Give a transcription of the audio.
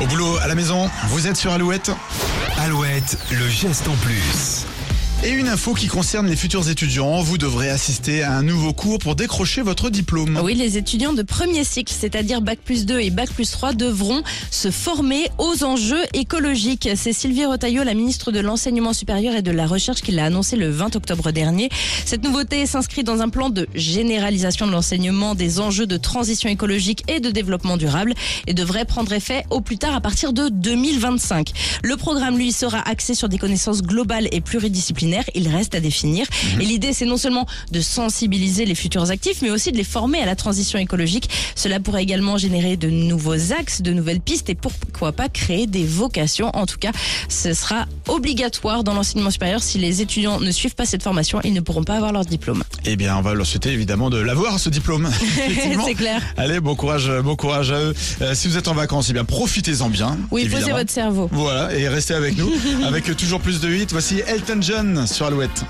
Au boulot, à la maison, vous êtes sur Alouette Alouette, le geste en plus. Et une info qui concerne les futurs étudiants. Vous devrez assister à un nouveau cours pour décrocher votre diplôme. Oui, les étudiants de premier cycle, c'est-à-dire Bac plus 2 et Bac plus 3, devront se former aux enjeux écologiques. C'est Sylvie Retailleau, la ministre de l'Enseignement supérieur et de la Recherche, qui l'a annoncé le 20 octobre dernier. Cette nouveauté s'inscrit dans un plan de généralisation de l'enseignement des enjeux de transition écologique et de développement durable et devrait prendre effet au plus tard à partir de 2025. Le programme, lui, sera axé sur des connaissances globales et pluridisciplinaires il reste à définir. Et l'idée, c'est non seulement de sensibiliser les futurs actifs, mais aussi de les former à la transition écologique. Cela pourrait également générer de nouveaux axes, de nouvelles pistes et pourquoi pas créer des vocations. En tout cas, ce sera obligatoire dans l'enseignement supérieur. Si les étudiants ne suivent pas cette formation, ils ne pourront pas avoir leur diplôme. Eh bien, on va leur souhaiter évidemment de l'avoir, ce diplôme. c'est clair. Allez, bon courage, bon courage à eux. Euh, si vous êtes en vacances, eh bien, profitez-en bien. Oui, évidemment. posez votre cerveau. Voilà, et restez avec nous avec toujours plus de hits. Voici Elton John sur Alouette.